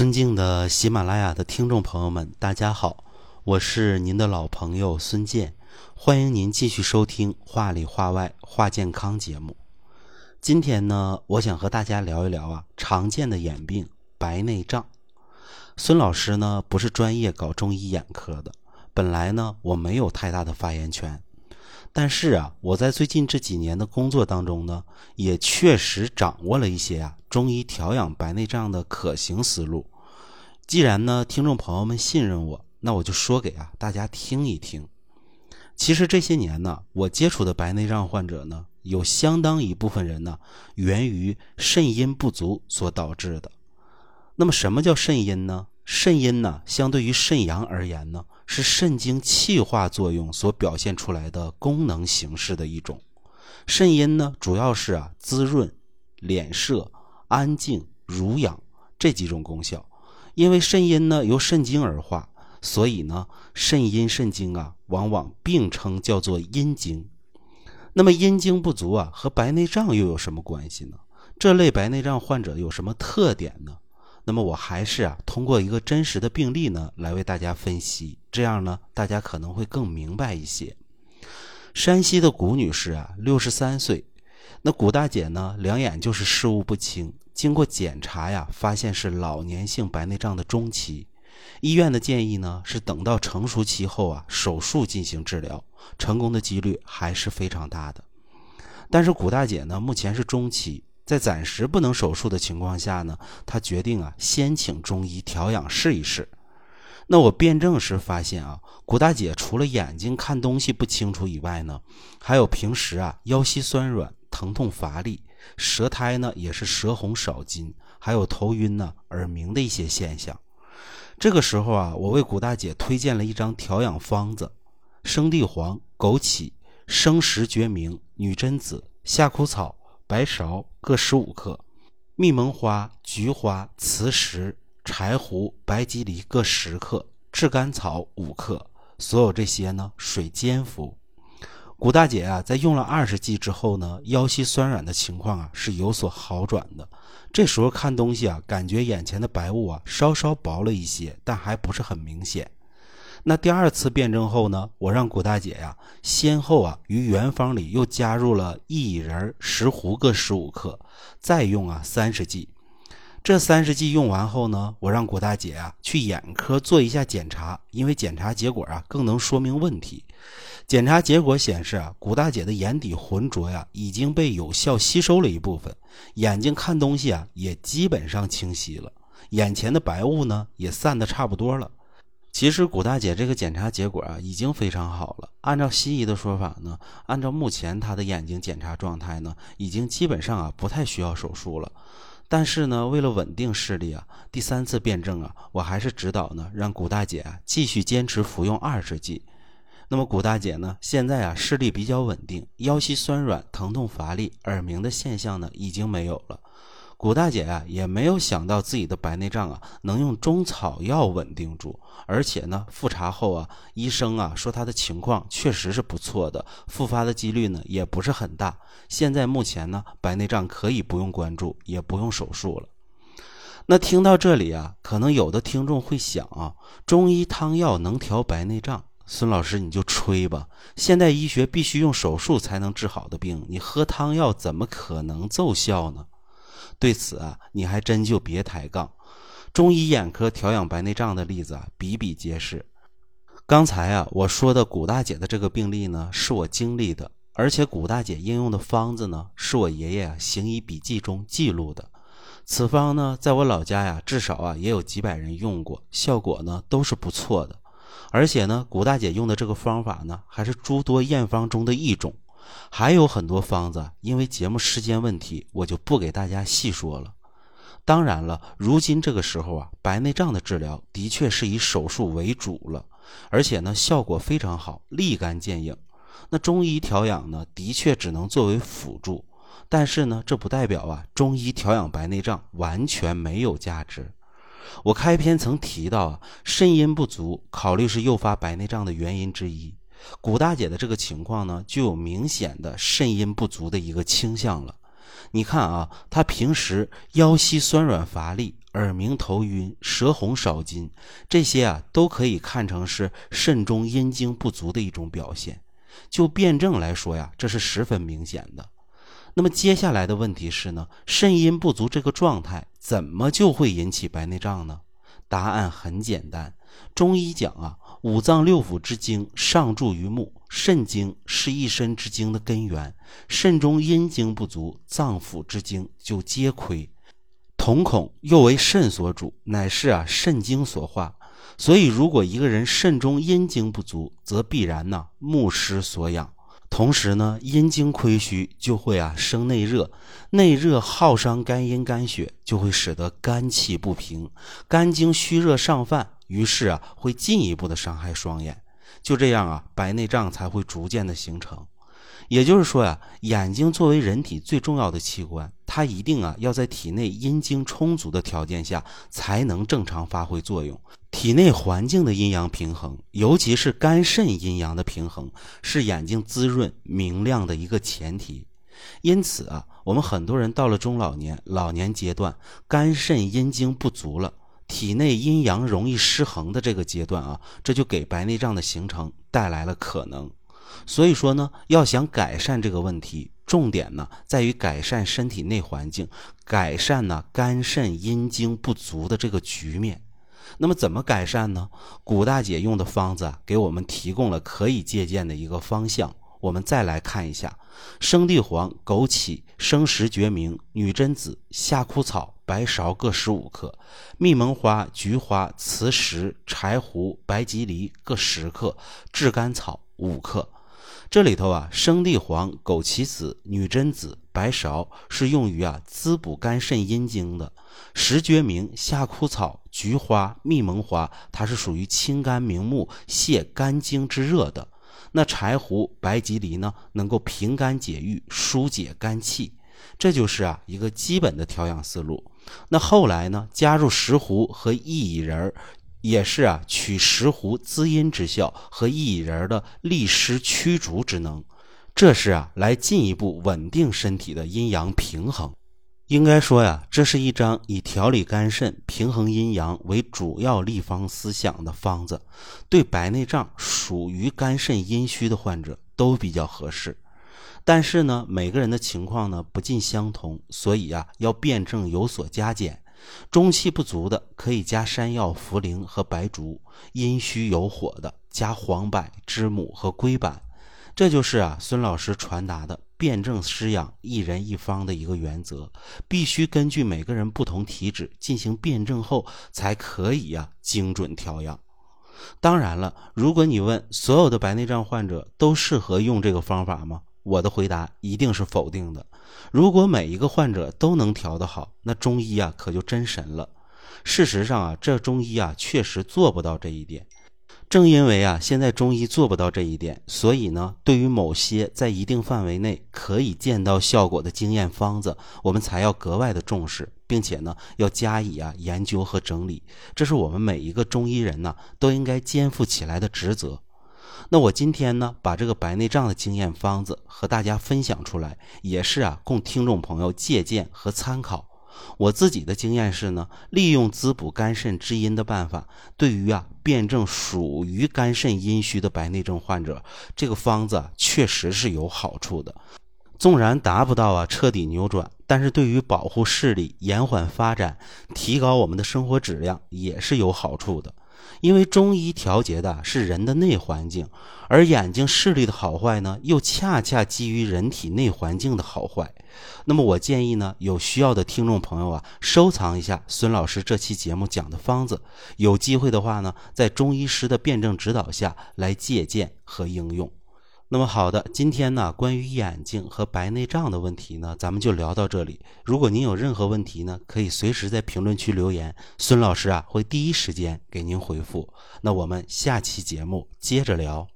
尊敬的喜马拉雅的听众朋友们，大家好，我是您的老朋友孙健，欢迎您继续收听《话里话外话健康》节目。今天呢，我想和大家聊一聊啊，常见的眼病白内障。孙老师呢，不是专业搞中医眼科的，本来呢，我没有太大的发言权。但是啊，我在最近这几年的工作当中呢，也确实掌握了一些啊中医调养白内障的可行思路。既然呢，听众朋友们信任我，那我就说给啊大家听一听。其实这些年呢，我接触的白内障患者呢，有相当一部分人呢，源于肾阴不足所导致的。那么什么叫肾阴呢？肾阴呢，相对于肾阳而言呢，是肾经气化作用所表现出来的功能形式的一种。肾阴呢，主要是啊滋润、敛摄、安静、濡养这几种功效。因为肾阴呢由肾经而化，所以呢肾阴肾经啊往往并称叫做阴经。那么阴经不足啊和白内障又有什么关系呢？这类白内障患者有什么特点呢？那么我还是啊，通过一个真实的病例呢，来为大家分析，这样呢，大家可能会更明白一些。山西的古女士啊，六十三岁，那古大姐呢，两眼就是视物不清，经过检查呀，发现是老年性白内障的中期。医院的建议呢，是等到成熟期后啊，手术进行治疗，成功的几率还是非常大的。但是古大姐呢，目前是中期。在暂时不能手术的情况下呢，她决定啊，先请中医调养试一试。那我辩证时发现啊，古大姐除了眼睛看东西不清楚以外呢，还有平时啊腰膝酸软、疼痛乏力，舌苔呢也是舌红少津，还有头晕呢、耳鸣的一些现象。这个时候啊，我为古大姐推荐了一张调养方子：生地黄、枸杞、生石决明、女贞子、夏枯草。白芍各十五克，蜜蒙花、菊花、磁石、柴胡、白吉藜各十克，炙甘草五克。所有这些呢，水煎服。古大姐啊，在用了二十剂之后呢，腰膝酸软的情况啊是有所好转的。这时候看东西啊，感觉眼前的白雾啊稍稍薄了一些，但还不是很明显。那第二次辩证后呢，我让古大姐呀，先后啊于原方里又加入了薏仁、石斛各十五克，再用啊三十剂。这三十剂用完后呢，我让古大姐啊去眼科做一下检查，因为检查结果啊更能说明问题。检查结果显示啊，古大姐的眼底浑浊呀已经被有效吸收了一部分，眼睛看东西啊也基本上清晰了，眼前的白雾呢也散得差不多了。其实古大姐这个检查结果啊，已经非常好了。按照西医的说法呢，按照目前她的眼睛检查状态呢，已经基本上啊不太需要手术了。但是呢，为了稳定视力啊，第三次辩证啊，我还是指导呢，让古大姐啊继续坚持服用二十剂。那么古大姐呢，现在啊视力比较稳定，腰膝酸软、疼痛乏力、耳鸣的现象呢已经没有了。古大姐啊，也没有想到自己的白内障啊能用中草药稳定住，而且呢，复查后啊，医生啊说她的情况确实是不错的，复发的几率呢也不是很大。现在目前呢，白内障可以不用关注，也不用手术了。那听到这里啊，可能有的听众会想啊，中医汤药能调白内障？孙老师你就吹吧，现代医学必须用手术才能治好的病，你喝汤药怎么可能奏效呢？对此啊，你还真就别抬杠。中医眼科调养白内障的例子啊，比比皆是。刚才啊，我说的古大姐的这个病例呢，是我经历的，而且古大姐应用的方子呢，是我爷爷啊行医笔记中记录的。此方呢，在我老家呀，至少啊也有几百人用过，效果呢都是不错的。而且呢，古大姐用的这个方法呢，还是诸多验方中的一种。还有很多方子，因为节目时间问题，我就不给大家细说了。当然了，如今这个时候啊，白内障的治疗的确是以手术为主了，而且呢，效果非常好，立竿见影。那中医调养呢，的确只能作为辅助，但是呢，这不代表啊，中医调养白内障完全没有价值。我开篇曾提到啊，肾阴不足，考虑是诱发白内障的原因之一。古大姐的这个情况呢，就有明显的肾阴不足的一个倾向了。你看啊，他平时腰膝酸软乏力、耳鸣头晕、舌红少津，这些啊都可以看成是肾中阴精不足的一种表现。就辩证来说呀，这是十分明显的。那么接下来的问题是呢，肾阴不足这个状态怎么就会引起白内障呢？答案很简单，中医讲啊，五脏六腑之精上注于目，肾精是一身之精的根源，肾中阴精不足，脏腑之精就皆亏。瞳孔又为肾所主，乃是啊肾精所化。所以，如果一个人肾中阴精不足，则必然呢目失所养。同时呢，阴经亏虚就会啊生内热，内热耗伤肝阴肝血，就会使得肝气不平，肝经虚热上犯，于是啊会进一步的伤害双眼。就这样啊，白内障才会逐渐的形成。也就是说呀，眼睛作为人体最重要的器官，它一定啊要在体内阴精充足的条件下才能正常发挥作用。体内环境的阴阳平衡，尤其是肝肾阴阳的平衡，是眼睛滋润明亮的一个前提。因此啊，我们很多人到了中老年、老年阶段，肝肾阴精不足了，体内阴阳容易失衡的这个阶段啊，这就给白内障的形成带来了可能。所以说呢，要想改善这个问题，重点呢在于改善身体内环境，改善呢肝肾阴精不足的这个局面。那么怎么改善呢？古大姐用的方子给我们提供了可以借鉴的一个方向。我们再来看一下：生地黄、枸杞、生石决明、女贞子、夏枯草、白芍各十五克，蜜蒙花、菊花、磁石、柴胡、白吉梨各十克，炙甘草五克。这里头啊，生地黄、枸杞子、女贞子、白芍是用于啊滋补肝肾阴经的；石决明、夏枯草、菊花、蜜蒙花，它是属于清肝明目、泻肝经之热的。那柴胡、白吉梨呢，能够平肝解郁、疏解肝气。这就是啊一个基本的调养思路。那后来呢，加入石斛和薏苡仁儿。也是啊，取石斛滋阴之效和薏苡仁的利湿驱逐之能，这是啊来进一步稳定身体的阴阳平衡。应该说呀，这是一张以调理肝肾、平衡阴阳为主要立方思想的方子，对白内障属于肝肾阴虚的患者都比较合适。但是呢，每个人的情况呢不尽相同，所以啊要辩证有所加减。中气不足的可以加山药、茯苓和白术；阴虚有火的加黄柏、知母和龟板。这就是啊孙老师传达的辩证施养、一人一方的一个原则，必须根据每个人不同体质进行辩证后，才可以呀精准调养。当然了，如果你问所有的白内障患者都适合用这个方法吗？我的回答一定是否定的。如果每一个患者都能调得好，那中医啊可就真神了。事实上啊，这中医啊确实做不到这一点。正因为啊现在中医做不到这一点，所以呢，对于某些在一定范围内可以见到效果的经验方子，我们才要格外的重视，并且呢要加以啊研究和整理。这是我们每一个中医人呢都应该肩负起来的职责。那我今天呢，把这个白内障的经验方子和大家分享出来，也是啊，供听众朋友借鉴和参考。我自己的经验是呢，利用滋补肝肾之阴的办法，对于啊辩证属于肝肾阴虚的白内障患者，这个方子确实是有好处的。纵然达不到啊彻底扭转，但是对于保护视力、延缓发展、提高我们的生活质量，也是有好处的。因为中医调节的是人的内环境，而眼睛视力的好坏呢，又恰恰基于人体内环境的好坏。那么我建议呢，有需要的听众朋友啊，收藏一下孙老师这期节目讲的方子，有机会的话呢，在中医师的辩证指导下来借鉴和应用。那么好的，今天呢，关于眼睛和白内障的问题呢，咱们就聊到这里。如果您有任何问题呢，可以随时在评论区留言，孙老师啊会第一时间给您回复。那我们下期节目接着聊。